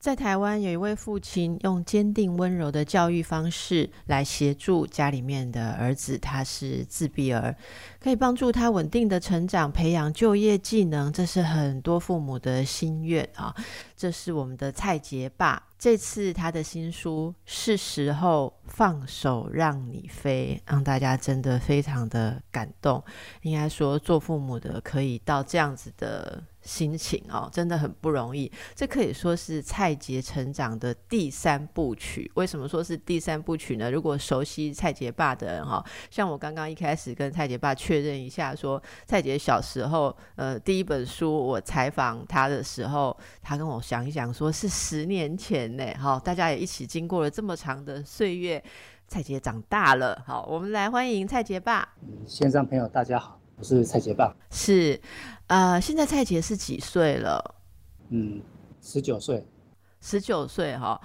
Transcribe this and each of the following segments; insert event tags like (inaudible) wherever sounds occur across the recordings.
在台湾，有一位父亲用坚定温柔的教育方式来协助家里面的儿子，他是自闭儿，可以帮助他稳定的成长，培养就业技能，这是很多父母的心愿啊。这是我们的蔡杰爸，这次他的新书是时候放手让你飞，让大家真的非常的感动。应该说，做父母的可以到这样子的。心情哦，真的很不容易。这可以说是蔡杰成长的第三部曲。为什么说是第三部曲呢？如果熟悉蔡杰爸的人哈，像我刚刚一开始跟蔡杰爸确认一下，说蔡杰小时候，呃，第一本书我采访他的时候，他跟我想一想，说是十年前呢。哈，大家也一起经过了这么长的岁月，蔡杰长大了。好，我们来欢迎蔡杰爸。线上朋友大家好。我是蔡杰爸，是，呃，现在蔡杰是几岁了？嗯，十九岁，十九岁哈。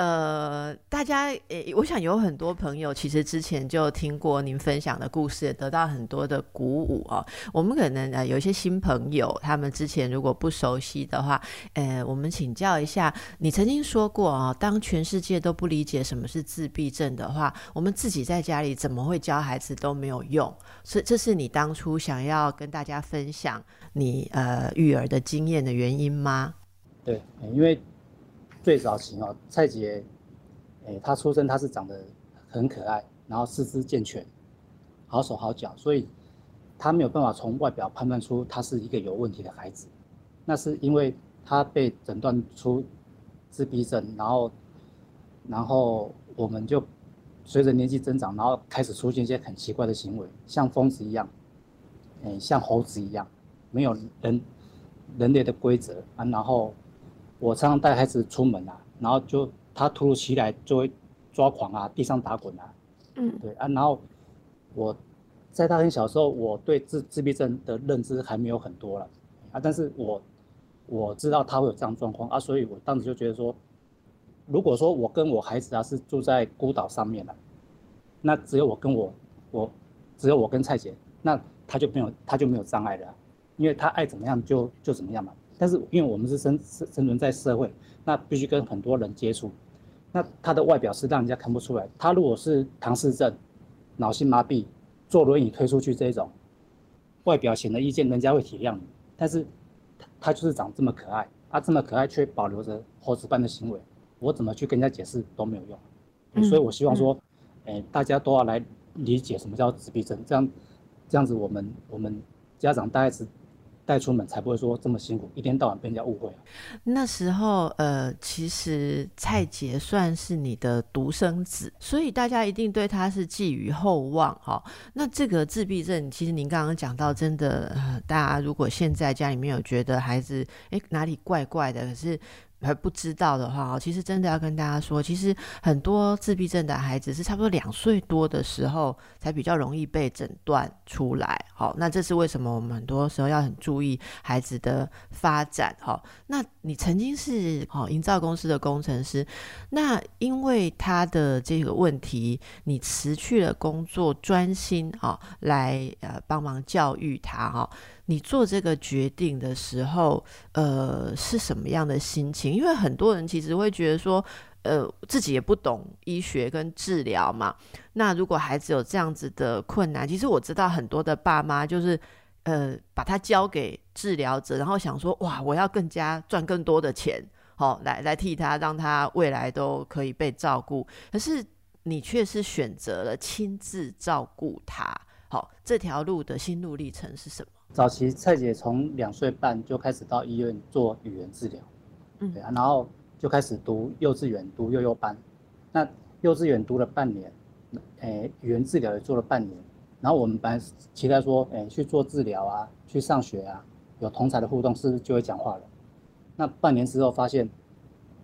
呃，大家，我想有很多朋友其实之前就听过您分享的故事，得到很多的鼓舞哦。我们可能呃有一些新朋友，他们之前如果不熟悉的话，呃，我们请教一下，你曾经说过啊，当全世界都不理解什么是自闭症的话，我们自己在家里怎么会教孩子都没有用。所以这是你当初想要跟大家分享你呃育儿的经验的原因吗？对，因为。最早期哦，蔡杰，诶，他出生他是长得很可爱，然后四肢健全，好手好脚，所以他没有办法从外表判断出他是一个有问题的孩子。那是因为他被诊断出自闭症，然后，然后我们就随着年纪增长，然后开始出现一些很奇怪的行为，像疯子一样，诶，像猴子一样，没有人人类的规则啊，然后。我常常带孩子出门啊，然后就他突如其来就会抓狂啊，地上打滚啊，嗯，对啊，然后我在他很小时候，我对自自闭症的认知还没有很多了啊，但是我我知道他会有这样状况啊，所以我当时就觉得说，如果说我跟我孩子啊是住在孤岛上面了，那只有我跟我我只有我跟蔡姐，那他就没有他就没有障碍了，因为他爱怎么样就就怎么样嘛。但是因为我们是生生生存在社会，那必须跟很多人接触，那他的外表是让人家看不出来。他如果是唐氏症、脑性麻痹、坐轮椅推出去这种，外表显得意见，人家会体谅你。但是，他他就是长这么可爱，他这么可爱却保留着猴子般的行为，我怎么去跟人家解释都没有用。所以我希望说，哎，大家都要来理解什么叫自闭症，这样这样子我们我们家长大概是。带出门才不会说这么辛苦，一天到晚被人家误会。那时候，呃，其实蔡杰算是你的独生子，所以大家一定对他是寄予厚望哈。那这个自闭症，其实您刚刚讲到，真的，大家如果现在家里面有觉得孩子哎哪里怪怪的，可是。还不知道的话其实真的要跟大家说，其实很多自闭症的孩子是差不多两岁多的时候才比较容易被诊断出来。好，那这是为什么？我们很多时候要很注意孩子的发展。好，那你曾经是好营造公司的工程师，那因为他的这个问题，你辞去了工作，专心啊来呃帮忙教育他哈。你做这个决定的时候，呃，是什么样的心情？因为很多人其实会觉得说，呃，自己也不懂医学跟治疗嘛。那如果孩子有这样子的困难，其实我知道很多的爸妈就是，呃，把他交给治疗者，然后想说，哇，我要更加赚更多的钱，好，来来替他，让他未来都可以被照顾。可是你却是选择了亲自照顾他，好，这条路的心路历程是什么？早期蔡姐从两岁半就开始到医院做语言治疗，嗯，对啊，然后就开始读幼稚园，读幼幼班。那幼稚园读了半年，诶，语言治疗也做了半年。然后我们本来期待说，诶，去做治疗啊，去上学啊，有同才的互动，是不是就会讲话了？那半年之后发现，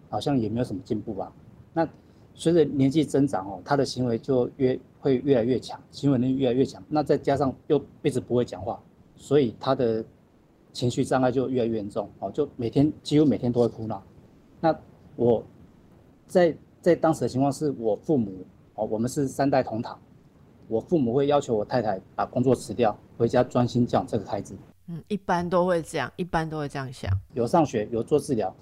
好像也没有什么进步吧。那随着年纪增长哦，他的行为就越会越来越强，行为能力越来越强。那再加上又一直不会讲话。所以他的情绪障碍就越来越严重哦，就每天几乎每天都会哭闹。那我在在当时的情况是我父母哦，我们是三代同堂，我父母会要求我太太把工作辞掉，回家专心教这个孩子。嗯，一般都会这样，一般都会这样想。有上学有做治疗，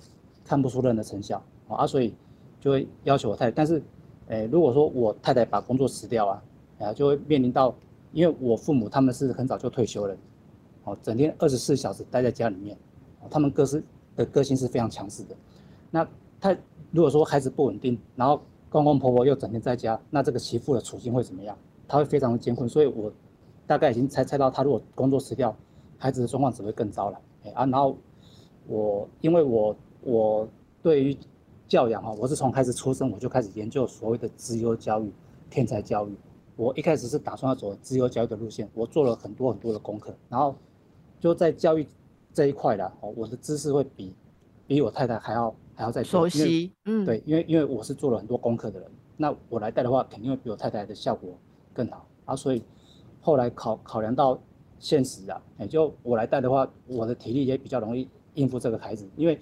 看不出任何成效啊，所以就会要求我太太。但是，诶，如果说我太太把工作辞掉啊，啊，就会面临到，因为我父母他们是很早就退休了，哦，整天二十四小时待在家里面，他们各是的个性是非常强势的。那他如果说孩子不稳定，然后公公婆婆又整天在家，那这个媳妇的处境会怎么样？他会非常的艰困。所以我大概已经猜猜到，他如果工作辞掉。孩子的状况只会更糟了，哎啊，然后我因为我我对于教养哈，我是从孩子出生我就开始研究所谓的资优教育、天才教育。我一开始是打算要走资优教育的路线，我做了很多很多的功课，然后就在教育这一块啦，哦，我的知识会比比我太太还要还要再熟悉，嗯，对，因为因为我是做了很多功课的人，那我来带的话，肯定会比我太太的效果更好啊，所以后来考考量到。现实啊，哎，就我来带的话，我的体力也比较容易应付这个孩子。因为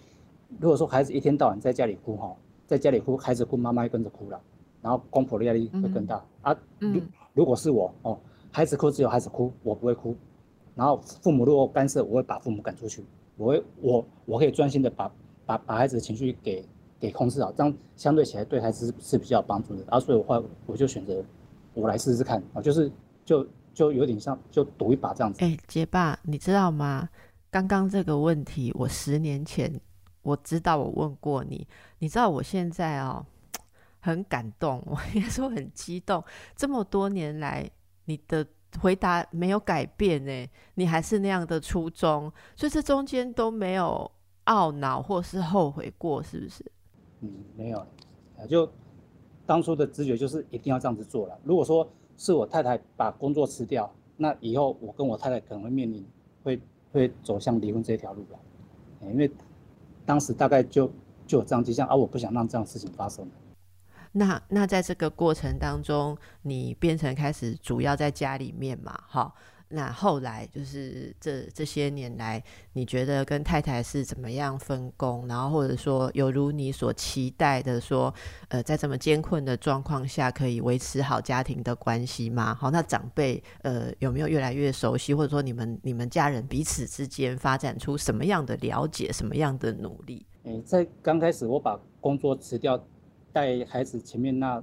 如果说孩子一天到晚在家里哭哈，在家里哭，孩子哭，妈妈也跟着哭了，然后公婆的压力会更大啊。如如果是我哦，孩子哭只有孩子哭，我不会哭。然后父母如果干涉，我会把父母赶出去。我会我我可以专心的把把把孩子的情绪给给控制好，这样相对起来对孩子是比较有帮助的。然后所以的话，我就选择我来试试看啊，就是就。就有点像，就赌一把这样子。哎，杰爸，你知道吗？刚刚这个问题，我十年前我知道我问过你。你知道我现在哦，很感动，我也说很激动。这么多年来，你的回答没有改变呢，你还是那样的初衷，所以这中间都没有懊恼或是后悔过，是不是？嗯，没有，就当初的直觉就是一定要这样子做了。如果说。是我太太把工作辞掉，那以后我跟我太太可能会面临会会走向离婚这条路了，因为当时大概就就有这样迹象，而我不想让这样事情发生。那那在这个过程当中，你变成开始主要在家里面嘛，哈。那后来就是这这些年来，你觉得跟太太是怎么样分工？然后或者说有如你所期待的，说呃，在这么艰困的状况下，可以维持好家庭的关系吗？好，那长辈呃有没有越来越熟悉？或者说你们你们家人彼此之间发展出什么样的了解？什么样的努力？诶，在刚开始我把工作辞掉，带孩子前面那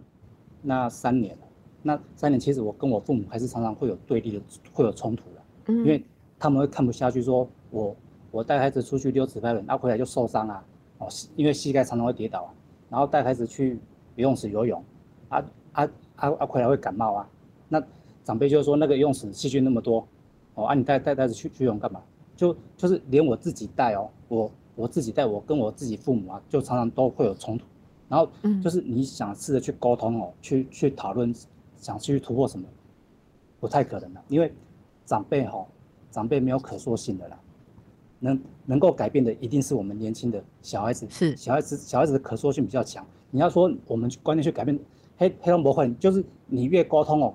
那三年。那三年，其实我跟我父母还是常常会有对立的，会有冲突的。嗯，因为他们会看不下去，说我我带孩子出去溜直拍轮，然后回来就受伤啊，哦，因为膝盖常常会跌倒啊。然后带孩子去游泳池游泳，啊啊啊啊，回来会感冒啊。那长辈就说那个游泳池细菌那么多，哦，啊你带带带子去去游泳干嘛？就就是连我自己带哦，我我自己带我跟我自己父母啊，就常常都会有冲突。然后就是你想试着去沟通哦，去去讨论。想去突破什么，不太可能的，因为长辈哈，长辈没有可塑性的啦，能能够改变的一定是我们年轻的小孩子，是小孩子，小孩子的可塑性比较强。你要说我们观念去改变，黑黑龙不会，就是你越沟通哦，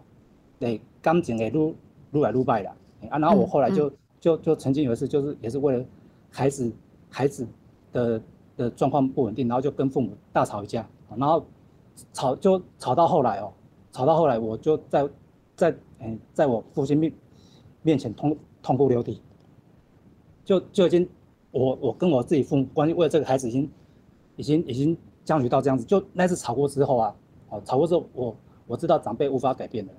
得感情会撸撸来撸败的啊。然后我后来就就就曾经有一次，就是也是为了孩子孩子的的状况不稳定，然后就跟父母大吵一架，然后吵就吵到后来哦。吵到后来，我就在在嗯，在我父亲面面前痛痛哭流涕，就就已经我我跟我自己父母关系为了这个孩子已经已经已经僵局到这样子。就那次吵过之后啊，哦，吵过之后我我知道长辈无法改变的，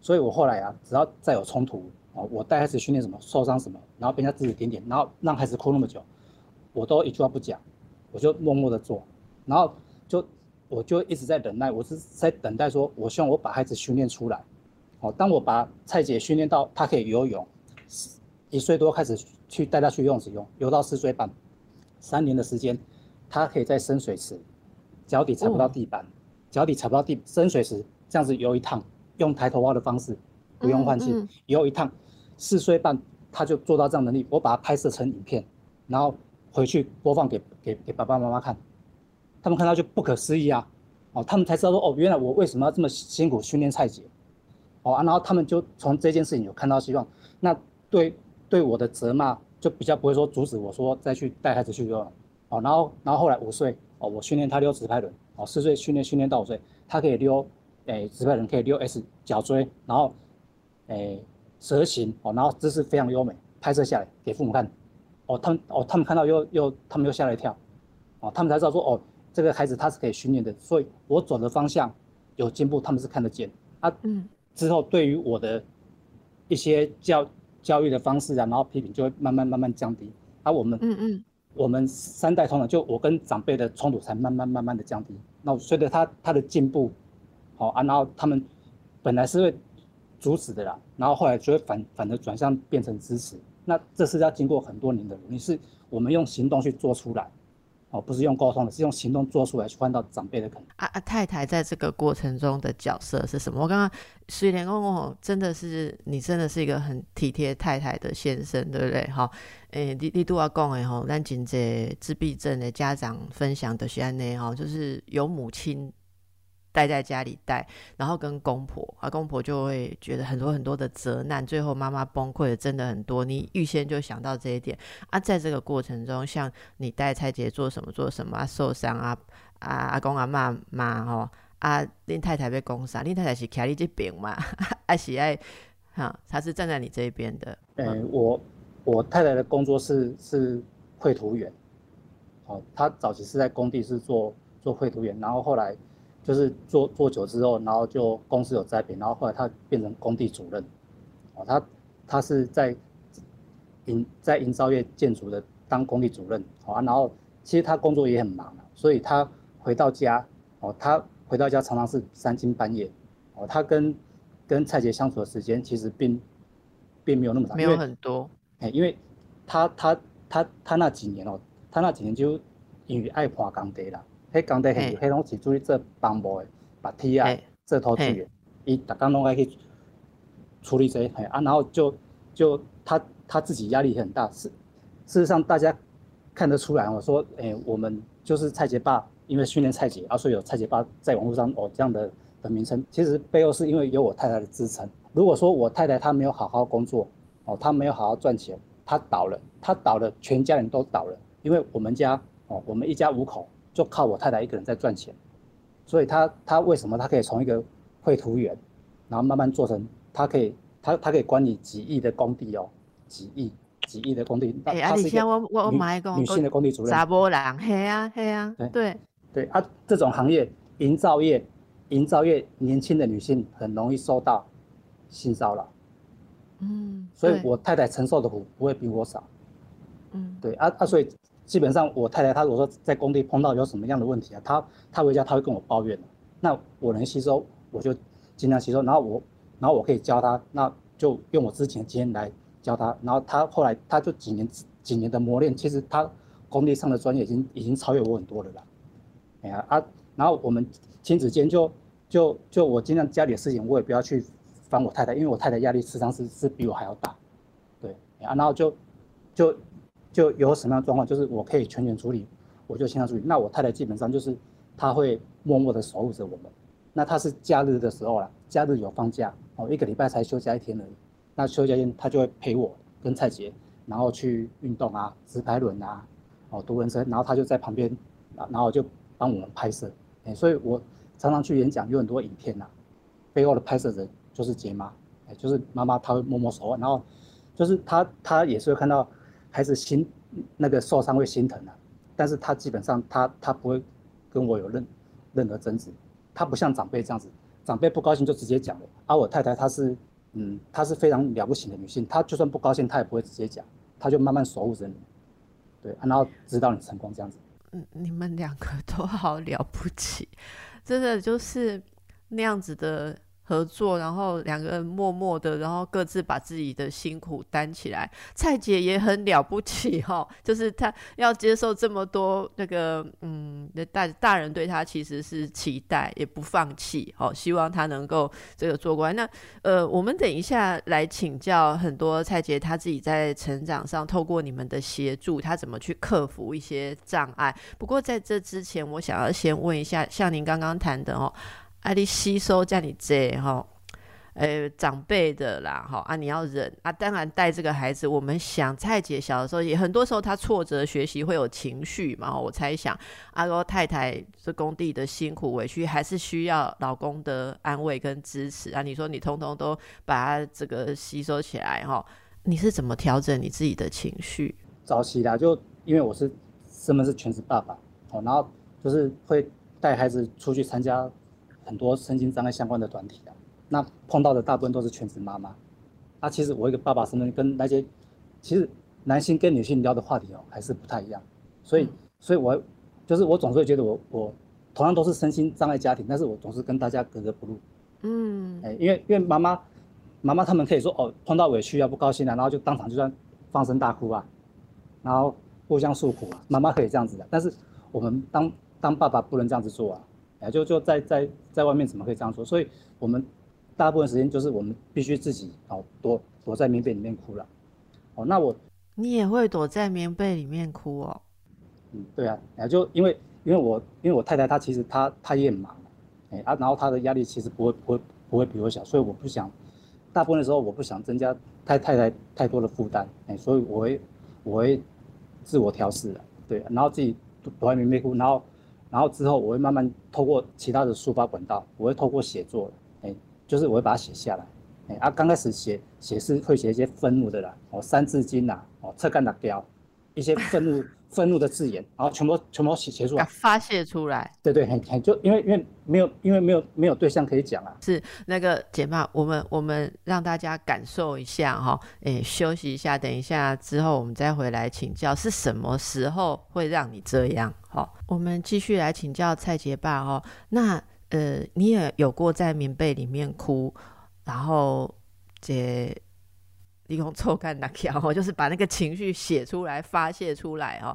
所以我后来啊，只要再有冲突哦，我带孩子训练什么受伤什么，然后被人家指指点点，然后让孩子哭那么久，我都一句话不讲，我就默默的做，然后就。我就一直在等待，我是在等待，说我希望我把孩子训练出来。哦，当我把蔡姐训练到她可以游泳，一岁多开始去带她去游泳池游，游到四岁半，三年的时间，她可以在深水池，脚底踩不到地板，脚底踩不到地深水池这样子游一趟，用抬头蛙的方式，不用换气游一趟，四岁半她就做到这样能力，我把它拍摄成影片，然后回去播放给给给爸爸妈妈看。他们看到就不可思议啊，哦，他们才知道说哦，原来我为什么要这么辛苦训练蔡姐，哦啊，然后他们就从这件事情有看到希望，那对对我的责骂就比较不会说阻止我说再去带孩子去游泳，哦，然后然后后来五岁哦，我训练他溜直拍轮，哦，四岁训练训练到五岁，他可以溜，诶，直拍轮可以溜 S 脚锥，然后，诶，蛇形，哦，然后姿势非常优美，拍摄下来给父母看，哦，他们，哦，他们看到又又，他们又吓了一跳，哦，他们才知道说，哦，这个孩子他是可以训练的，所以我走的方向有进步，他们是看得见，啊，嗯，之后对于我的一些教教育的方式啊，然后批评就会慢慢慢慢降低，啊，我们，嗯嗯。我们三代同长，就我跟长辈的冲突才慢慢慢慢的降低。那随着他他的进步，好啊，然后他们本来是会阻止的啦，然后后来就会反反的转向变成支持。那这是要经过很多年的努力，是我们用行动去做出来。哦，不是用沟通的，是用行动做出来去换到长辈的肯定。啊啊，太太在这个过程中的角色是什么？我刚刚虽然公公真的是你真的是一个很体贴太太的先生，对不对？哈，诶，你你都要讲诶吼，咱真济自闭症的家长分享的是安内哈，就是有母亲。待在家里带，然后跟公婆啊，公婆就会觉得很多很多的责难，最后妈妈崩溃的真的很多。你预先就想到这一点啊，在这个过程中，像你带蔡姐做什么做什么啊，受伤啊啊阿公阿妈妈吼啊，林太太被攻杀，林太太是徛你这边嘛，(laughs) 啊，喜爱哈，她是站在你这一边的。嗯，我我太太的工作是是绘图员，哦，她早期是在工地是做做绘图员，然后后来。就是做做久之后，然后就公司有栽培，然后后来他变成工地主任，哦，他他是在营在营造业建筑的当工地主任，好啊，然后其实他工作也很忙所以他回到家，哦，他回到家常常是三更半夜，哦，他跟跟蔡杰相处的时间其实并并没有那么长，没有很多，哎，因为他他他他那几年哦，他那几年就因为爱爬工地啦。迄工地系，迄拢是注意做帮务的，把梯啊，做土资源，伊逐工拢爱去处理这，嘿啊，然后就就他他自己压力很大。事事实上，大家看得出来，我说，诶，我们就是蔡杰爸，因为训练蔡杰，啊，所以有蔡杰爸在网络上哦这样的的名称。其实背后是因为有我太太的支撑。如果说我太太她没有好好工作，哦，她没有好好赚钱，她倒了，她倒了，全家人都倒了。因为我们家哦，我们一家五口。就靠我太太一个人在赚钱，所以他他为什么他可以从一个绘图员，然后慢慢做成，他可以他他可以管理几亿的工地哦，几亿几亿的工地。哎，啊，你先我我买个女性的工地主任。查波人，嘿啊嘿啊，对对啊，这种行业营造业营造业年轻的女性很容易受到性骚扰，嗯，所以我太太承受的苦不会比我少，嗯，对啊啊，所以。基本上，我太太她如果说在工地碰到有什么样的问题啊，她她回家她会跟我抱怨。那我能吸收，我就尽量吸收。然后我，然后我可以教她，那就用我之前的经验来教她。然后她后来，她就几年几年的磨练，其实她工地上的专业已经已经超越我很多了啦。哎呀啊，然后我们亲子间就就就我尽量家里的事情，我也不要去烦我太太，因为我太太压力实际上是是比我还要大。对啊，然后就就。就有什么样的状况，就是我可以全权处理，我就先处理。那我太太基本上就是，她会默默的守护着我们。那她是假日的时候啦，假日有放假哦，一个礼拜才休假一天而已。那休假天她就会陪我跟蔡杰，然后去运动啊，直排轮啊，哦，独轮车，然后她就在旁边，然后就帮我们拍摄。哎，所以我常常去演讲，有很多影片呐，背后的拍摄人就是杰妈，哎，就是妈妈，她会默默守护，然后就是她，她也是会看到。还是心那个受伤会心疼的，但是他基本上他他不会跟我有任任何争执，他不像长辈这样子，长辈不高兴就直接讲了。而我太太她是嗯，她是非常了不起的女性，她就算不高兴，她也不会直接讲，她就慢慢守护着你，对，然后直到你成功这样子。嗯，你们两个都好了不起，真的就是那样子的。合作，然后两个人默默的，然后各自把自己的辛苦担起来。蔡姐也很了不起哈，(laughs) 就是她要接受这么多那个，嗯，大大人对她其实是期待，也不放弃，哦，希望她能够这个做过来。那呃，我们等一下来请教很多蔡姐她自己在成长上，透过你们的协助，她怎么去克服一些障碍。不过在这之前，我想要先问一下，像您刚刚谈的哦。啊！你吸收这样子吼，呃，长辈的啦，哈啊，你要忍啊。当然带这个孩子，我们想蔡姐小的时候，也很多时候她挫折学习会有情绪嘛。我猜想，阿罗太太这工地的辛苦委屈，还是需要老公的安慰跟支持啊。你说你通通都把它这个吸收起来哈，你是怎么调整你自己的情绪？早期啦，就因为我是身份是全职爸爸，哦，然后就是会带孩子出去参加很多身心障碍相关的团体啊。那碰到的大部分都是全职妈妈，那其实我一个爸爸身份跟那些，其实男性跟女性聊的话题哦还是不太一样，所以，所以我就是我总是会觉得我我同样都是身心障碍家庭，但是我总是跟大家格格不入，嗯，哎，因为因为妈妈妈妈他们可以说哦碰到委屈啊不高兴啊，然后就当场就算放声大哭啊，然后互相诉苦啊，妈妈可以这样子的，但是我们当当爸爸不能这样子做啊，哎就就在在在外面怎么可以这样说？所以我们。大部分时间就是我们必须自己哦躲躲在棉被里面哭了，哦，那我你也会躲在棉被里面哭哦？嗯，对啊，哎，就因为因为我因为我太太她其实她她也很忙，哎啊，然后她的压力其实不会不会不会比我小，所以我不想大部分的时候我不想增加太太太太多的负担，哎，所以我会我会自我调试的，对，然后自己躲在棉被哭，然后然后之后我会慢慢透过其他的抒发管道，我会透过写作。哎就是我会把它写下来，哎啊，刚开始写写是会写一些愤怒的啦，哦，三字经呐，哦，侧干的标，一些愤怒 (laughs) 愤怒的字眼，然后全部全部写写出来，发泄出来。对对，很很就因为因为没有因为没有没有对象可以讲啊。是那个姐妹，我们我们让大家感受一下哈，诶，休息一下，等一下之后我们再回来请教是什么时候会让你这样？好，我们继续来请教蔡杰爸哦，那。呃，你也有过在棉被里面哭，然后这利用臭干那条哦，就是把那个情绪写出来、发泄出来哦。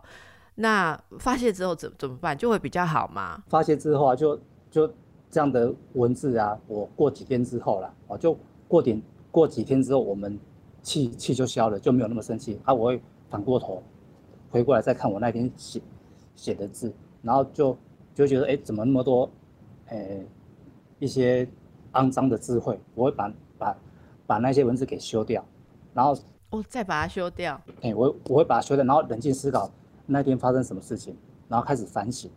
那发泄之后怎怎么办？就会比较好吗？发泄之后啊，就就这样的文字啊，我过几天之后了，哦，就过点过几天之后，我们气气就消了，就没有那么生气啊。我会反过头回过来再看我那天写写的字，然后就就觉得哎，怎么那么多？哎，一些肮脏的智慧，我会把把把那些文字给修掉，然后我再把它修掉。哎，我我会把它修掉，然后冷静思考那天发生什么事情，然后开始反省。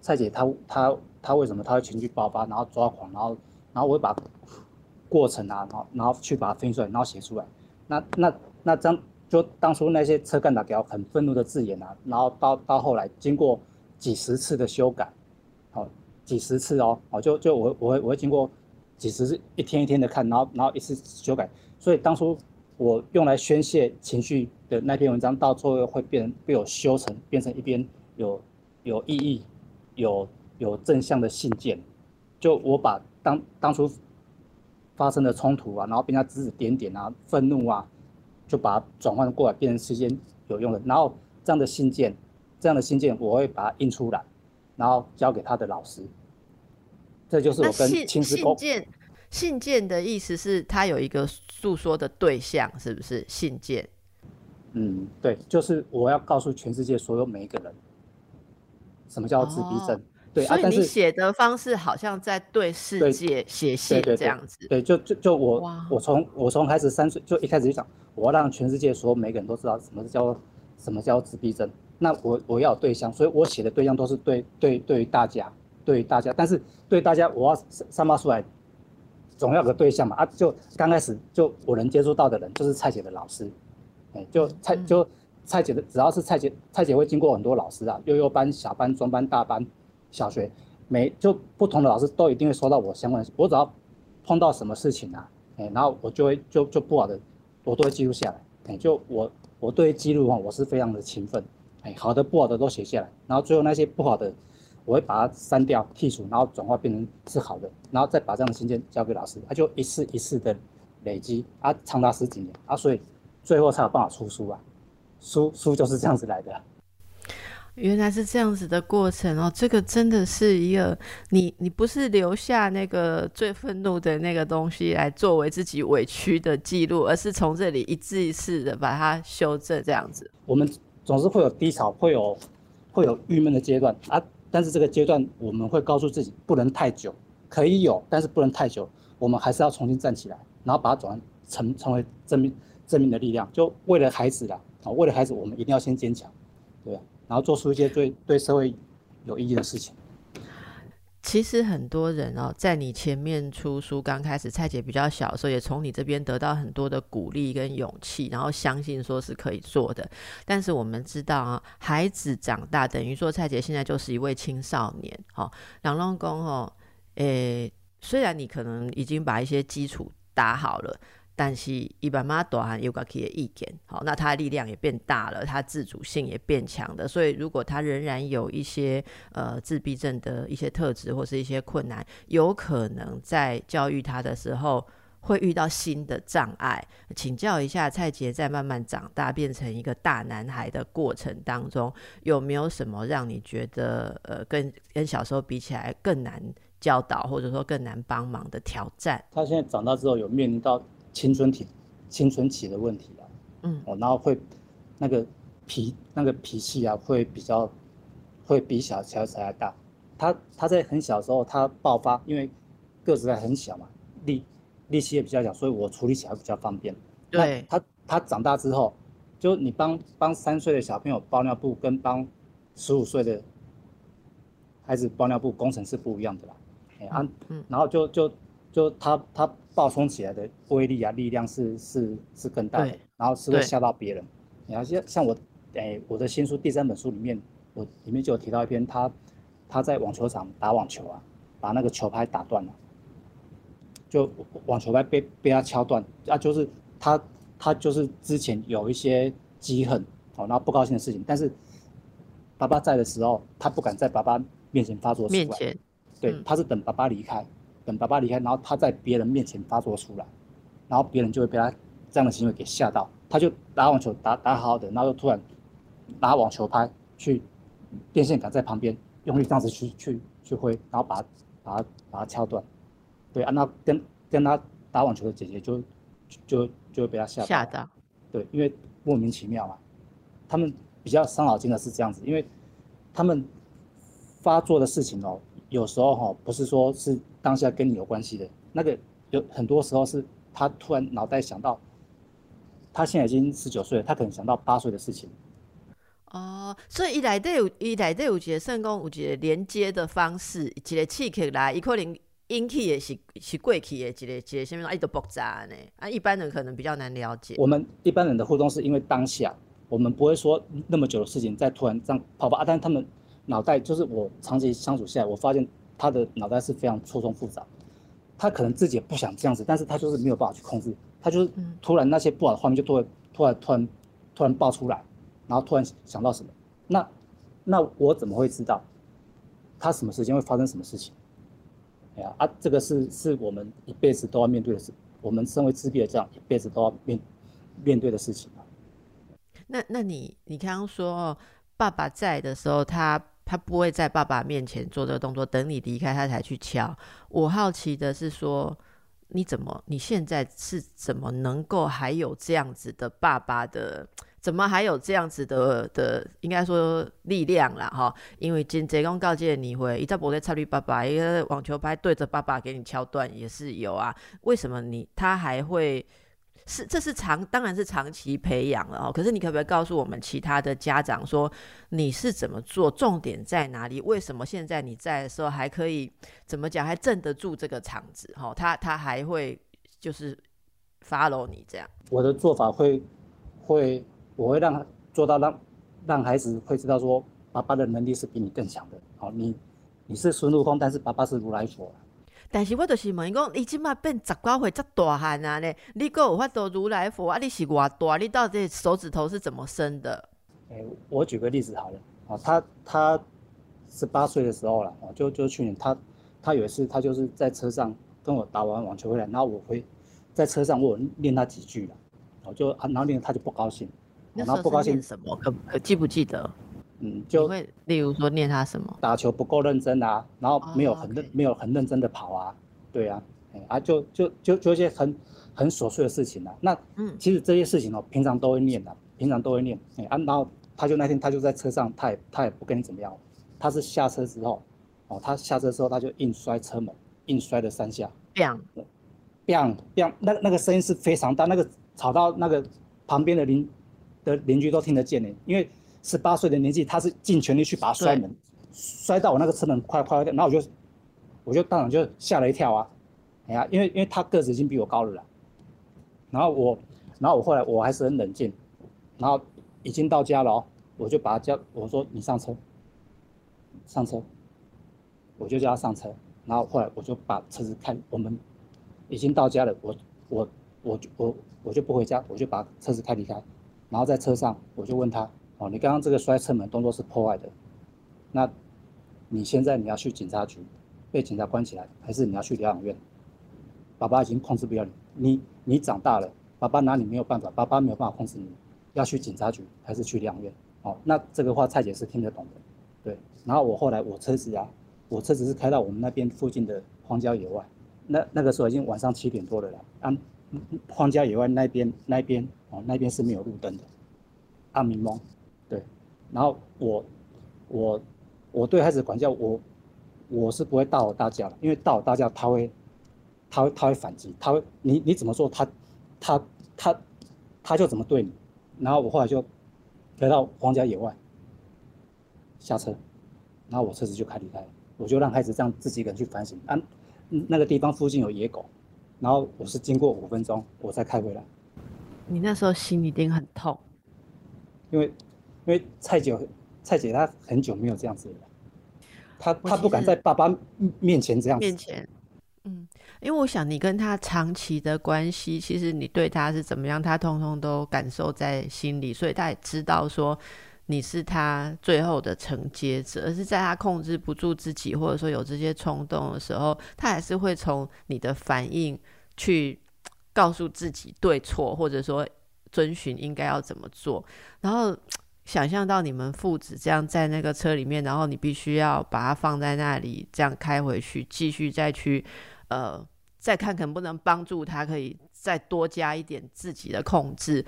蔡姐她她她为什么她会情绪爆发，然后抓狂，然后然后我会把过程啊，然后然后去把它分出来，然后写出来。那那那张就当初那些车干打掉很愤怒的字眼啊，然后到到后来经过几十次的修改。好几十次哦，哦，就就我我会我会经过几十次，一天一天的看，然后然后一次修改。所以当初我用来宣泄情绪的那篇文章，到最后会变被我修成变成一篇有有意义、有有正向的信件。就我把当当初发生的冲突啊，然后被人家指指点点啊，愤怒啊，就把它转换过来变成时间有用的。然后这样的信件，这样的信件我会把它印出来。然后交给他的老师，这就是我跟亲子信件。信件的意思是他有一个诉说的对象，是不是信件？嗯，对，就是我要告诉全世界所有每一个人，什么叫自闭症。对，所以你写的方式好像在对世界写信这样子。对，就就就我我从我从开始三岁就一开始就讲，我要让全世界所有每个人都知道什么叫什么叫自闭症。那我我要有对象，所以我写的对象都是对对对于大家，对于大家，但是对大家我要散发出来，总要有个对象嘛啊！就刚开始就我能接触到的人就是蔡姐的老师，哎，就蔡就蔡姐的，只要是蔡姐，蔡姐会经过很多老师啊，幼幼班、小班、中班、大班、小学，每就不同的老师都一定会收到我相关的，我只要碰到什么事情啊，哎，然后我就会就就不好的，我都会记录下来，哎，就我我对于记录啊，我是非常的勤奋。哎，好的不好的都写下来，然后最后那些不好的，我会把它删掉、剔除，然后转化变成是好的，然后再把这样的信件交给老师，他就一次一次的累积啊，长达十几年啊，所以最后才有办法出书啊，书书就是这样子来的。原来是这样子的过程哦，这个真的是一个你你不是留下那个最愤怒的那个东西来作为自己委屈的记录，而是从这里一字一次的把它修正这样子。我们。总是会有低潮，会有会有郁闷的阶段啊！但是这个阶段我们会告诉自己不能太久，可以有，但是不能太久。我们还是要重新站起来，然后把它转成成为正面正面的力量，就为了孩子啦，啊，为了孩子，我们一定要先坚强，对，然后做出一些对对社会有意义的事情。其实很多人哦，在你前面出书刚开始，蔡姐比较小的时候，也从你这边得到很多的鼓励跟勇气，然后相信说是可以做的。但是我们知道啊，孩子长大，等于说蔡姐现在就是一位青少年。哦，两龙公哦，诶，虽然你可能已经把一些基础打好了。但是伊爸妈多还有个其的意见，好，那他的力量也变大了，他自主性也变强的。所以如果他仍然有一些呃自闭症的一些特质或是一些困难，有可能在教育他的时候会遇到新的障碍。请教一下蔡杰，在慢慢长大变成一个大男孩的过程当中，有没有什么让你觉得呃跟跟小时候比起来更难教导，或者说更难帮忙的挑战？他现在长大之后有面临到。青春期，青春期的问题啊，嗯，哦，然后会那个脾那个脾气啊，会比较会比小小孩还大。他他在很小的时候他爆发，因为个子还很小嘛，力力气也比较小，所以我处理起来比较方便。对，他他长大之后，就你帮帮三岁的小朋友包尿布，跟帮十五岁的孩子包尿布工程是不一样的啦。哎啊，嗯，然后就就就他他。爆冲起来的威力啊，力量是是是更大的，然后是会吓到别人。你要像像我，哎，我的新书第三本书里面，我里面就有提到一篇，他他在网球场打网球啊，把那个球拍打断了，就网球拍被被他敲断，啊，就是他他就是之前有一些积恨，哦，然后不高兴的事情，但是爸爸在的时候，他不敢在爸爸面前发作出来，面前，对，他是等爸爸离开。等爸爸离开，然后他在别人面前发作出来，然后别人就会被他这样的行为给吓到，他就打网球打打好好的，然后又突然拿网球拍去电线杆在旁边用力这样子去去去挥，然后把它把它把它敲断。对，啊，那跟跟他打网球的姐姐就就就会被他吓吓到。对，因为莫名其妙嘛，他们比较伤脑筋的是这样子，因为他们发作的事情哦。有时候哈，不是说是当下跟你有关系的，那个有很多时候是他突然脑袋想到，他现在已经十九岁了，他可能想到八岁的事情。哦，所以伊内底有伊内底有一个肾功有一个连接的方式，一个刺激来，伊可能引起的是是过去的一个一个什么，一都爆炸呢？啊，一般人可能比较难了解。我们一般人的互动是因为当下，我们不会说那么久的事情再突然这样跑吧，但他们。脑袋就是我长期相处下来，我发现他的脑袋是非常错综复杂。他可能自己也不想这样子，但是他就是没有办法去控制。他就是突然那些不好的画面就突然突然突然突然爆出来，然后突然想到什么，那那我怎么会知道他什么时间会发生什么事情？哎呀啊，这个是是我们一辈子都要面对的事。我们身为自闭的这样一辈子都要面面对的事情那那你你刚刚说爸爸在的时候，他。他不会在爸爸面前做这个动作，等你离开他才去敲。我好奇的是说，你怎么你现在是怎么能够还有这样子的爸爸的？怎么还有这样子的的？应该说力量啦，哈。因为金泽公告诫你会一在不在插绿爸爸，一个网球拍对着爸爸给你敲断也是有啊。为什么你他还会？是，这是长，当然是长期培养了哦。可是你可不可以告诉我们其他的家长说，你是怎么做？重点在哪里？为什么现在你在的时候还可以怎么讲，还镇得住这个场子？哈，他他还会就是 follow 你这样。我的做法会会，我会让做到让让孩子会知道说，爸爸的能力是比你更强的。好，你你是孙悟空，但是爸爸是如来佛。但是我就是问伊讲，你即马变十九岁这大汉啊咧，你个有法度如来佛啊？你是偌大？你到底手指头是怎么生的？诶，我举个例子好了，啊，他他十八岁的时候了，啊，就就去年他他有一次他就是在车上跟我打完网球回来，然后我回在车上我练他几句了，我就啊然后练他就不高兴，然后不高兴什么？可可记不记得？嗯，就会例如说念他什么打球不够认真啊，然后没有很认没有很认真的跑啊，对啊，啊就就就就一些很很琐碎的事情啊。那嗯，其实这些事情哦，平常都会念的，平常都会念。哎啊，然后他就那天他就在车上，他也他也不跟你怎么样，他是下车之后，哦，他下车之后他就硬摔车门，硬摔了三下，这样，，bang bang，那那个声音是非常大，那个吵到那个旁边的邻的邻居都听得见的。因为十八岁的年纪，他是尽全力去把摔门，摔到我那个车门快快掉，然后我就我就当场就吓了一跳啊！哎呀，因为因为他个子已经比我高了啦。然后我，然后我后来我还是很冷静，然后已经到家了哦，我就把他叫，我说你上车，上车，我就叫他上车。然后后来我就把车子开，我们已经到家了，我我我就我我就不回家，我就把车子开离开。然后在车上我就问他，哦，你刚刚这个摔车门动作是破坏的，那你现在你要去警察局被警察关起来，还是你要去疗养院？爸爸已经控制不了你，你你长大了，爸爸拿你没有办法，爸爸没有办法控制你，要去警察局还是去疗养院？哦，那这个话蔡姐是听得懂的，对。然后我后来我车子啊。我车子是开到我们那边附近的荒郊野外，那那个时候已经晚上七点多了啦。啊，荒郊野外那边那边哦，那边是没有路灯的，暗迷蒙，然后我我我对孩子管教，我我是不会大吼大叫的，因为大吼大叫他会他会他会反击，他会你你怎么做他他他他就怎么对你。然后我后来就来到荒郊野外下车，然后我车子就开离开了。我就让孩子这样自己一个人去反省啊，那个地方附近有野狗，然后我是经过五分钟我才开回来。你那时候心一定很痛，因为因为蔡姐蔡姐她很久没有这样子了，她她不敢在爸爸面前这样。面前，嗯，因为我想你跟他长期的关系，其实你对他是怎么样，他通通都感受在心里，所以他也知道说。你是他最后的承接者，而是在他控制不住自己，或者说有这些冲动的时候，他还是会从你的反应去告诉自己对错，或者说遵循应该要怎么做。然后想象到你们父子这样在那个车里面，然后你必须要把它放在那里，这样开回去，继续再去呃再看能不能帮助他，可以再多加一点自己的控制。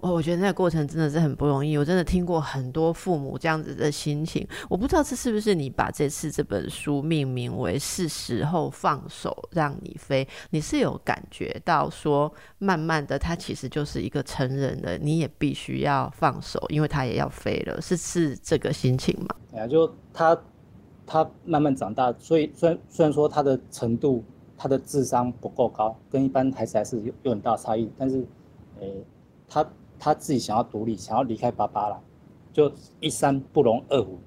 哦我觉得那个过程真的是很不容易，我真的听过很多父母这样子的心情。我不知道这是不是你把这次这本书命名为“是时候放手让你飞”，你是有感觉到说，慢慢的他其实就是一个成人了，你也必须要放手，因为他也要飞了，是是这个心情吗？哎呀，就他他慢慢长大，所以虽然虽然说他的程度、他的智商不够高，跟一般孩子还是有有很大差异，但是，诶，他。他自己想要独立，想要离开爸爸了，就一山不容二虎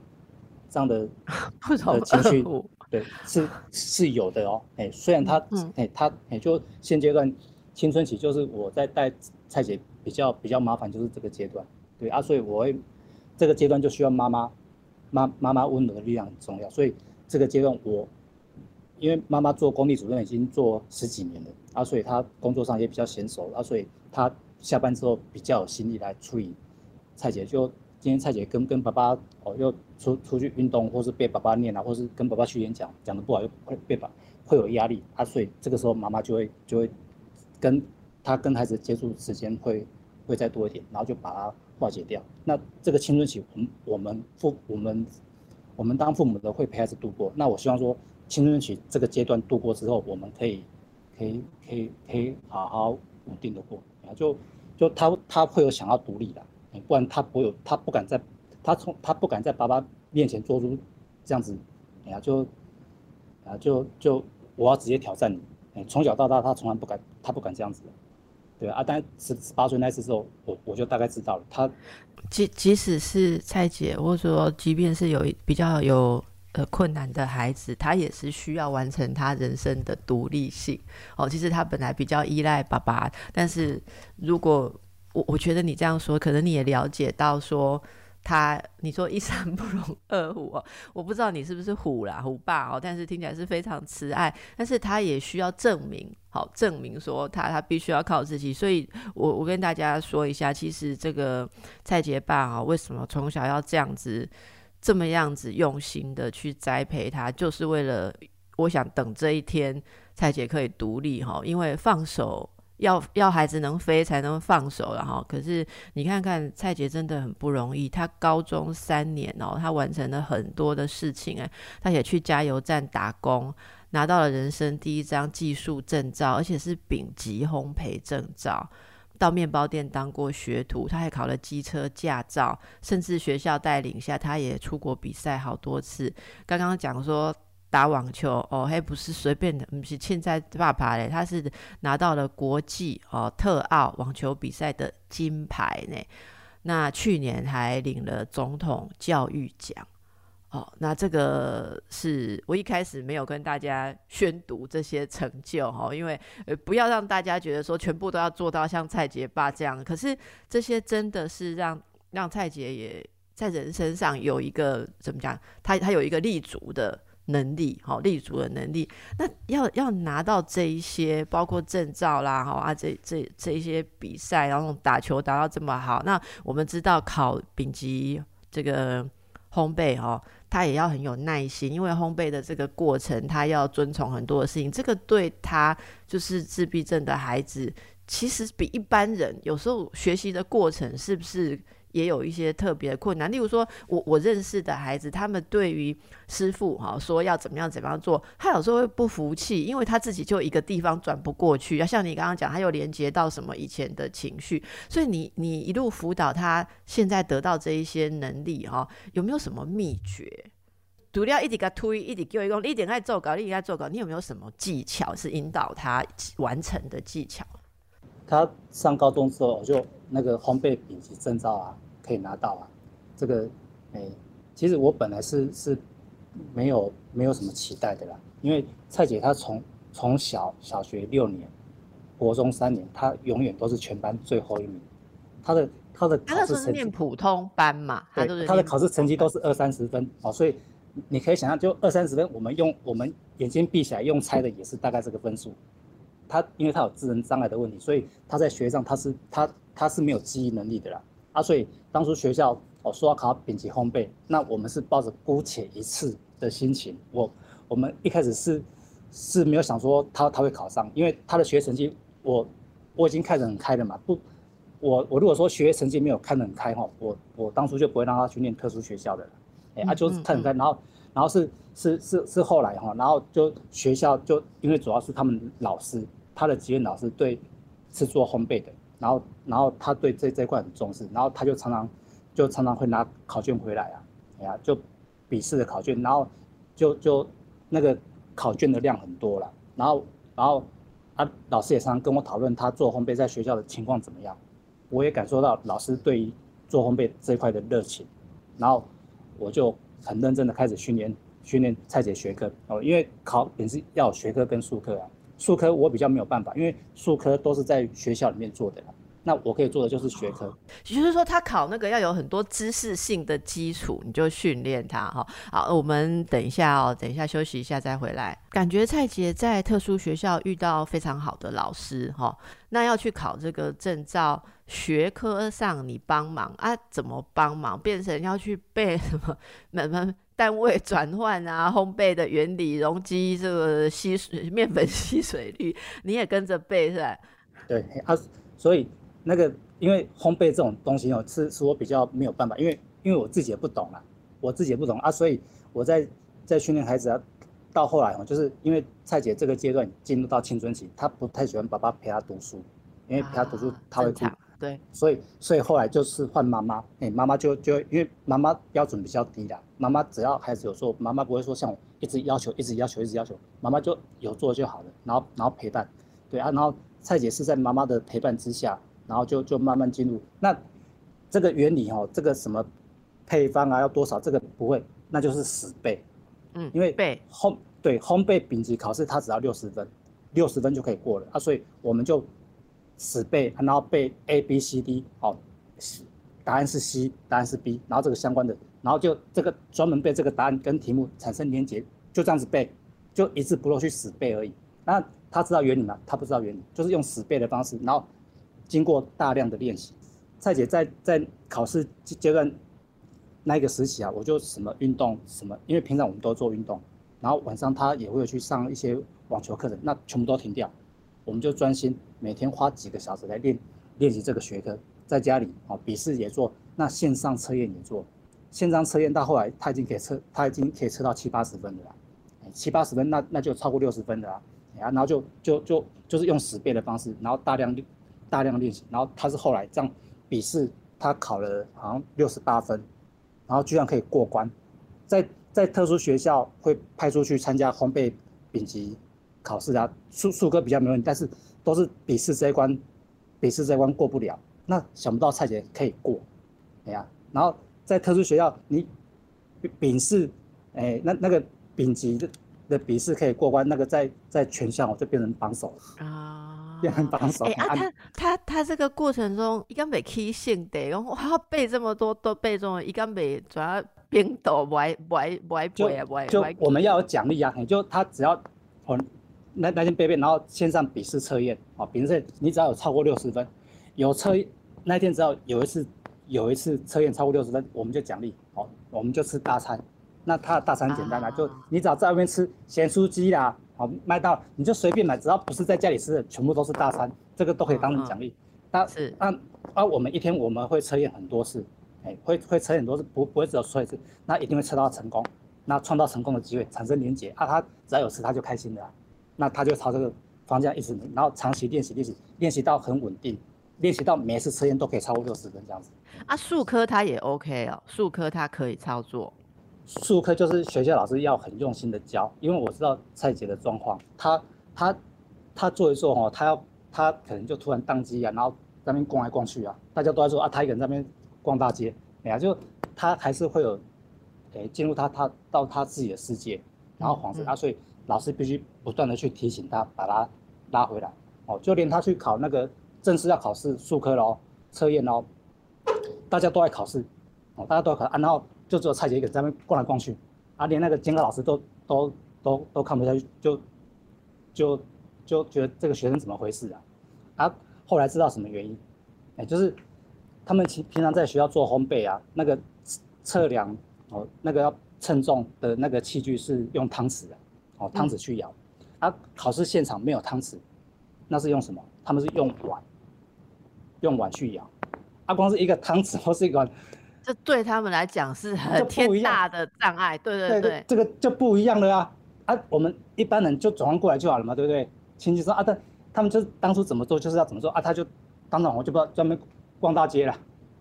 这样的 (laughs) 的情绪，对，是是有的哦。哎，虽然他，哎，他，哎，就现阶段青春期，就是我在带蔡姐比较比较麻烦，就是这个阶段，对啊，所以我会这个阶段就需要妈妈妈妈妈温柔的力量很重要，所以这个阶段我因为妈妈做工地主任已经做十几年了啊，所以她工作上也比较娴熟啊，所以她。下班之后比较有心力来处理蔡姐，就今天蔡姐跟跟爸爸哦，又出出去运动，或是被爸爸念啊，或是跟爸爸去演讲，讲的不好又会被爸会有压力啊，所以这个时候妈妈就会就会跟他跟孩子接触时间会会再多一点，然后就把它化解掉。那这个青春期，我们我们父我们我们当父母的会陪孩子度过。那我希望说青春期这个阶段度过之后，我们可以可以可以可以好好稳定的过啊，就。就他他会有想要独立的，不然他不会有他不敢在，他从他不敢在爸爸面前做出这样子，哎呀就，啊就就我要直接挑战你，哎从小到大他从来不敢他不敢这样子，对啊，但十十八岁那次之后，我我就大概知道了，他即即使是蔡姐，或者说即便是有比较有。呃，困难的孩子，他也是需要完成他人生的独立性哦。其实他本来比较依赖爸爸，但是如果我我觉得你这样说，可能你也了解到说他，你说一山不容 (laughs) 二虎哦。我不知道你是不是虎啦，虎爸哦，但是听起来是非常慈爱，但是他也需要证明，好证明说他他必须要靠自己。所以我我跟大家说一下，其实这个蔡杰爸啊，为什么从小要这样子？这么样子用心的去栽培他，就是为了我想等这一天，蔡姐可以独立哈。因为放手要要孩子能飞才能放手，然后可是你看看蔡姐真的很不容易，她高中三年哦，她完成了很多的事情哎，她也去加油站打工。拿到了人生第一张技术证照，而且是丙级烘焙证照。到面包店当过学徒，他还考了机车驾照，甚至学校带领下，他也出国比赛好多次。刚刚讲说打网球哦，还不是随便的，不是现在爸爸嘞，他是拿到了国际哦特奥网球比赛的金牌呢。那去年还领了总统教育奖。哦，那这个是我一开始没有跟大家宣读这些成就哈，因为呃不要让大家觉得说全部都要做到像蔡杰爸这样，可是这些真的是让让蔡杰也在人身上有一个怎么讲，他他有一个立足的能力，好立足的能力。那要要拿到这一些，包括证照啦，哈啊这这这一些比赛，然后打球打到这么好，那我们知道考丙级这个烘焙哈。他也要很有耐心，因为烘焙的这个过程，他要遵从很多的事情。这个对他就是自闭症的孩子，其实比一般人有时候学习的过程是不是？也有一些特别的困难，例如说，我我认识的孩子，他们对于师傅哈说要怎么样怎么样做，他有时候会不服气，因为他自己就一个地方转不过去。要像你刚刚讲，他又连接到什么以前的情绪，所以你你一路辅导他，现在得到这一些能力哈，有没有什么秘诀？除了一直给他推，一直叫一你一点爱做稿，你应该做稿，你有没有什么技巧是引导他完成的技巧？他上高中之后，就那个烘焙丙级证照啊。可以拿到啊，这个，哎，其实我本来是是没有没有什么期待的啦，因为蔡姐她从从小小学六年，国中三年，她永远都是全班最后一名，她的她的考试成绩普通班嘛，对，她的考试成绩都是二三十分哦，所以你可以想象，就二三十分，我们用我们眼睛闭起来用猜的也是大概这个分数，她因为她有智能障碍的问题，所以她在学上她是她她是没有记忆能力的啦。啊，所以当初学校哦说要考丙级烘焙，那我们是抱着姑且一次的心情。我我们一开始是是没有想说他他会考上，因为他的学成绩我我已经看得很开了嘛。不，我我如果说学业成绩没有看得很开哈，我我当初就不会让他去念特殊学校的了。哎，他就是看很开，然后然后是是是是后来哈，然后就学校就因为主要是他们老师，他的职业老师对是做烘焙的。然后，然后他对这这块很重视，然后他就常常，就常常会拿考卷回来啊，哎呀，就笔试的考卷，然后就就那个考卷的量很多了，然后然后啊，老师也常常跟我讨论他做烘焙在学校的情况怎么样，我也感受到老师对于做烘焙这一块的热情，然后我就很认真的开始训练训练蔡姐学科哦，因为考也是要学科跟术科啊。数科我比较没有办法，因为数科都是在学校里面做的那我可以做的就是学科。也就是说，他考那个要有很多知识性的基础，你就训练他哈。好，我们等一下哦，等一下休息一下再回来。感觉蔡杰在特殊学校遇到非常好的老师哈。那要去考这个证照，学科上你帮忙啊？怎么帮忙？变成要去背什么？什么？单位转换啊，烘焙的原理，容积这个吸水面粉吸水率，(laughs) 你也跟着背是吧？对啊，所以那个因为烘焙这种东西哦，是是我比较没有办法，因为因为我自己也不懂啊，我自己也不懂啊，所以我在在训练孩子啊，到后来哦，就是因为蔡姐这个阶段进入到青春期，她不太喜欢爸爸陪她读书，因为陪她读书她会哭。对，所以所以后来就是换妈妈，哎，妈妈就就因为妈妈标准比较低的，妈妈只要孩子有做，妈妈不会说像我一直要求，一直要求，一直要求，妈妈就有做就好了，然后然后陪伴，对啊，然后蔡姐是在妈妈的陪伴之下，然后就就慢慢进入。那这个原理哦，这个什么配方啊要多少，这个不会，那就是十倍，嗯，因为背。烘对烘焙丙级考试它只要六十分，六十分就可以过了。啊，所以我们就。死背，然后背 A B C D，好，答案是 C，答案是 B，然后这个相关的，然后就这个专门背这个答案跟题目产生连结，就这样子背，就一字不漏去死背而已。那他知道原理吗？他不知道原理，就是用死背的方式，然后经过大量的练习。蔡姐在在考试阶阶段那一个时期啊，我就什么运动什么，因为平常我们都做运动，然后晚上他也会去上一些网球课程，那全部都停掉。我们就专心每天花几个小时来练练习这个学科，在家里哦，笔试也做，那线上测验也做，线上测验到后来他已经可以测，他已经可以测到七八十分的了，七八十分，那那就超过六十分的啦，啊，然后就就就就是用十倍的方式，然后大量大量练习，然后他是后来这样笔试，他考了好像六十八分，然后居然可以过关，在在特殊学校会派出去参加烘焙丙级考试啊，数数科比较没问题，但是都是笔试这一关，笔试这一关过不了，那想不到蔡姐可以过，哎呀，然后在特殊学校你丙试，哎，那那个。丙级的的笔试可以过关，那个在在全校我就变成榜首啊，变成榜首。哎啊，他他他这个过程中，一个没 key 性的，然后他背这么多都背中了，一个没主要编导不爱不爱不爱背啊不爱。就我们要有奖励啊，就他只要哦那那天背背，然后线上笔试测验啊，笔试你只要有超过六十分，有测那天只要有一次有一次测验超过六十分，我们就奖励哦，我们就吃大餐。那他的大餐简单啦，就你只要在外面吃咸酥鸡啦，好麦到你就随便买，只要不是在家里吃的，全部都是大餐，这个都可以当成奖励。那是那啊，我们一天我们会测验很多次，哎，会会测很多次，不不会只有测一次，那一定会测到成功，那创造成功的机会，产生连结啊，他只要有吃他就开心的，那他就朝这个方向一直，然后长期练习练习练习到很稳定，练习到每次测验都可以超过六十分这样子。啊，数科他也 OK 哦，数科他可以操作。数科就是学校老师要很用心的教，因为我知道蔡姐的状况，她她她做一做哦，她要她可能就突然宕机啊，然后在那边逛来逛去啊，大家都在说啊，她一个人在那边逛大街，哎呀，就她还是会有，诶进入她她到她自己的世界，然后恍神啊，所以老师必须不断的去提醒他，把他拉回来，哦，就连他去考那个正式要考试数科喽，测验喽，大家都在考试，哦，大家都在考啊，然后。就只有蔡姐一个人在那边逛来逛去，啊，连那个监考老师都都都都看不下去，就就就觉得这个学生怎么回事啊？啊，后来知道什么原因？哎，就是他们平平常在学校做烘焙啊，那个测量哦，那个要称重的那个器具是用汤匙的，哦，汤匙去舀。啊，考试现场没有汤匙，那是用什么？他们是用碗，用碗去舀。啊，光是一个汤匙或是一个。这对他们来讲是很天大的障碍，对对对，这个就不一样了啊！啊，我们一般人就转换过来就好了嘛，对不对？亲戚说啊，他他们就当初怎么做就是要怎么做啊，他就当场我就不知道专门逛大街了，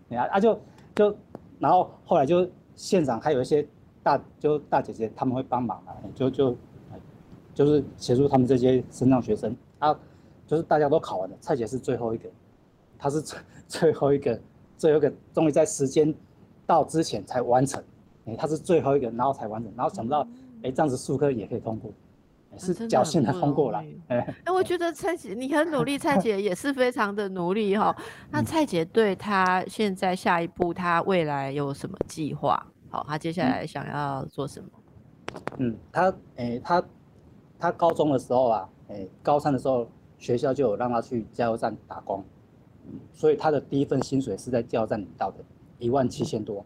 你看啊就就然后后来就现场还有一些大就大姐姐他们会帮忙啊，就就就是协助他们这些升上学生啊，就是大家都考完了，蔡姐是最后一个，她是最最后一个，最后一个终于在时间。到之前才完成，哎，他是最后一个，然后才完成，然后想不到，哎，这样子数科也可以通过，是侥幸的通过了，哎，哎，我觉得蔡姐你很努力，蔡姐 (laughs) 也是非常的努力哈。那蔡姐对她现在下一步，她未来有什么计划？好，她接下来想要做什么？嗯，她，哎，她，她高中的时候啊，哎，高三的时候学校就有让他去加油站打工，嗯，所以他的第一份薪水是在加油站领到的。一万七千多，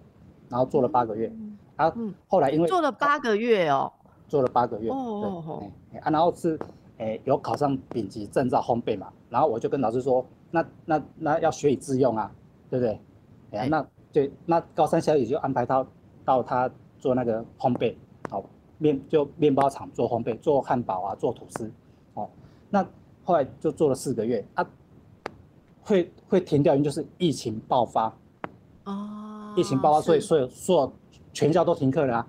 然后做了八个月，啊，后来因为做了八个月哦，做了八个月，哦对，啊，然后是，诶，有考上丙级证照烘焙嘛，然后我就跟老师说，那那那要学以致用啊，对不对？哎，那对，那高三小姐就安排他到他做那个烘焙，好，面就面包厂做烘焙，做汉堡啊，做吐司，哦，那后来就做了四个月，啊，会会停掉，因为就是疫情爆发。哦，疫情爆发，所以所有所有全校都停课了啊，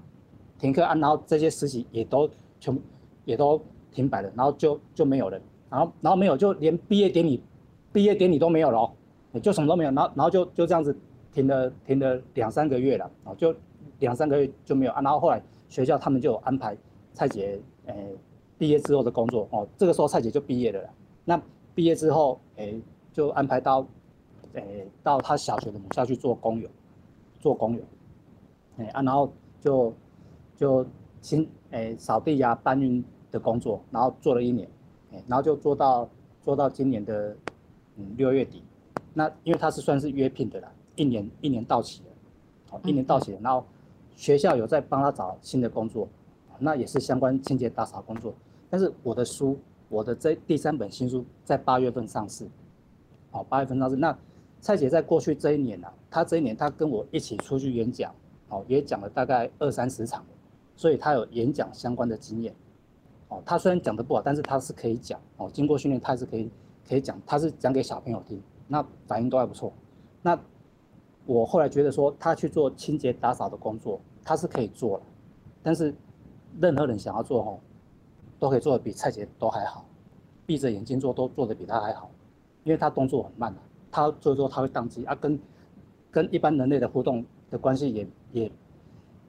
停课啊，然后这些实习也都全也都停摆了，然后就就没有了，然后然后没有，就连毕业典礼毕业典礼都没有了哦，就什么都没有，然后然后就就这样子停了停了两三个月了，哦，就两三个月就没有啊，然后后来学校他们就安排蔡姐诶毕业之后的工作哦，这个时候蔡姐就毕业了，那毕业之后诶就安排到。诶，到他小学的母校去做工友，做工友，诶啊，然后就就清诶扫地呀、搬运的工作，然后做了一年，诶，然后就做到做到今年的嗯六月底，那因为他是算是约聘的啦，一年一年到期了，好，一年到期了，然后学校有在帮他找新的工作，那也是相关清洁打扫工作，但是我的书，我的这第三本新书在八月份上市，好，八月份上市，那。蔡姐在过去这一年呢，她这一年她跟我一起出去演讲，哦，也讲了大概二三十场，所以他有演讲相关的经验。哦，他虽然讲的不好，但是他是可以讲哦，经过训练他是可以可以讲，他是讲给小朋友听，那反应都还不错。那我后来觉得说，他去做清洁打扫的工作，他是可以做了，但是任何人想要做哦，都可以做的比蔡姐都还好，闭着眼睛做都做的比他还好，因为他动作很慢啊，他做做他会宕机啊，跟跟一般人类的互动的关系也也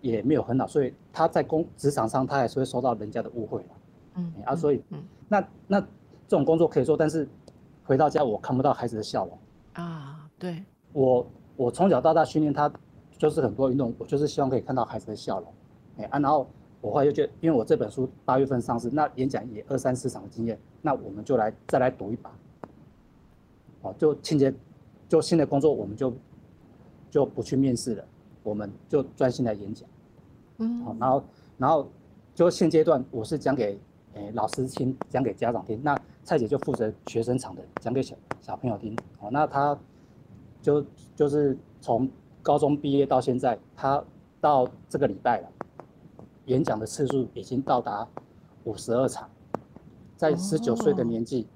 也没有很好，所以他在工职场上他还是会受到人家的误会了。嗯啊，所以嗯，那那这种工作可以做，但是回到家我看不到孩子的笑容啊。对，我我从小到大训练他，就是很多运动，我就是希望可以看到孩子的笑容。哎啊，然后我后来就觉得，因为我这本书八月份上市，那演讲也二三四场的经验，那我们就来再来赌一把。哦，就清洁，就新的工作我们就就不去面试了，我们就专心来演讲。嗯，好，然后然后就现阶段我是讲给。诶，老师听讲给家长听，那蔡姐就负责学生场的讲给小小朋友听。哦，那他就就是从高中毕业到现在，他到这个礼拜了，演讲的次数已经到达五十二场，在十九岁的年纪，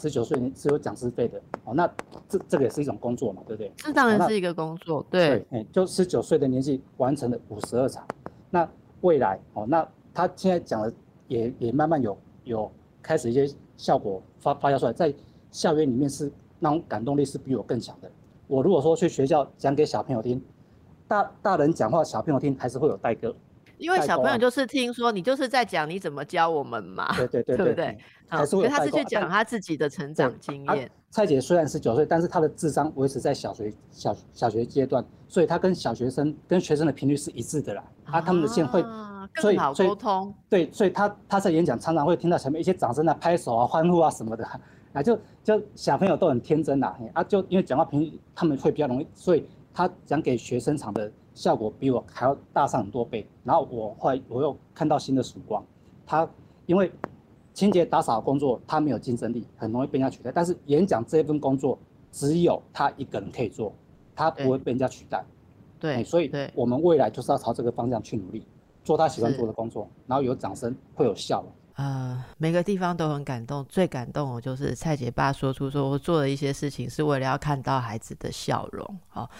十九岁是有讲师费的。哦，那这这个也是一种工作嘛，对不对？这当然是一个工作，对。哎，就十九岁的年纪完成了五十二场，那未来哦，那他现在讲的。也也慢慢有有开始一些效果发发酵出来，在校园里面是那种感动力是比我更强的。我如果说去学校讲给小朋友听，大大人讲话小朋友听还是会有代沟，因为小朋友就是听说你就是在讲你怎么教我们嘛，对对 (laughs) 对，对不对？还是会他是去讲他自己的成长经验。蔡姐虽然十九岁，但是她的智商维持在小学小小学阶段，所以她跟小学生跟学生的频率是一致的啦。啊，他们的线会。更好沟通，对，所以她她在演讲常常会听到前面一些掌声啊、拍手啊、欢呼啊什么的，啊，就就小朋友都很天真呐，啊，就因为讲话频率他们会比较容易，所以他讲给学生场的效果比我还要大上很多倍。然后我后来我又看到新的曙光，他因为清洁打扫工作他没有竞争力，很容易被人家取代，但是演讲这份工作只有他一个人可以做，他不会被人家取代。对，所以我们未来就是要朝这个方向去努力。做他喜欢做的工作，然后有掌声，会有笑呃，每个地方都很感动，最感动的就是蔡姐爸说出说我做的一些事情是为了要看到孩子的笑容。好，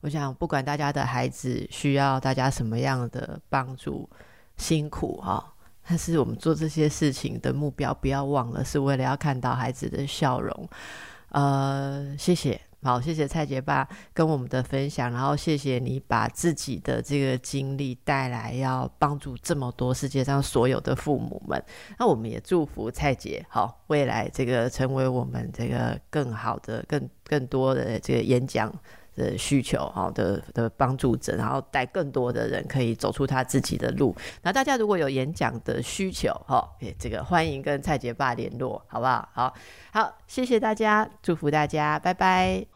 我想不管大家的孩子需要大家什么样的帮助、辛苦哈，但是我们做这些事情的目标不要忘了，是为了要看到孩子的笑容。呃，谢谢。好，谢谢蔡杰爸跟我们的分享，然后谢谢你把自己的这个经历带来，要帮助这么多世界上所有的父母们。那我们也祝福蔡杰，好，未来这个成为我们这个更好的、更更多的这个演讲的需求，哈的的帮助者，然后带更多的人可以走出他自己的路。那大家如果有演讲的需求，哈，这个欢迎跟蔡杰爸联络，好不好？好，好，谢谢大家，祝福大家，拜拜。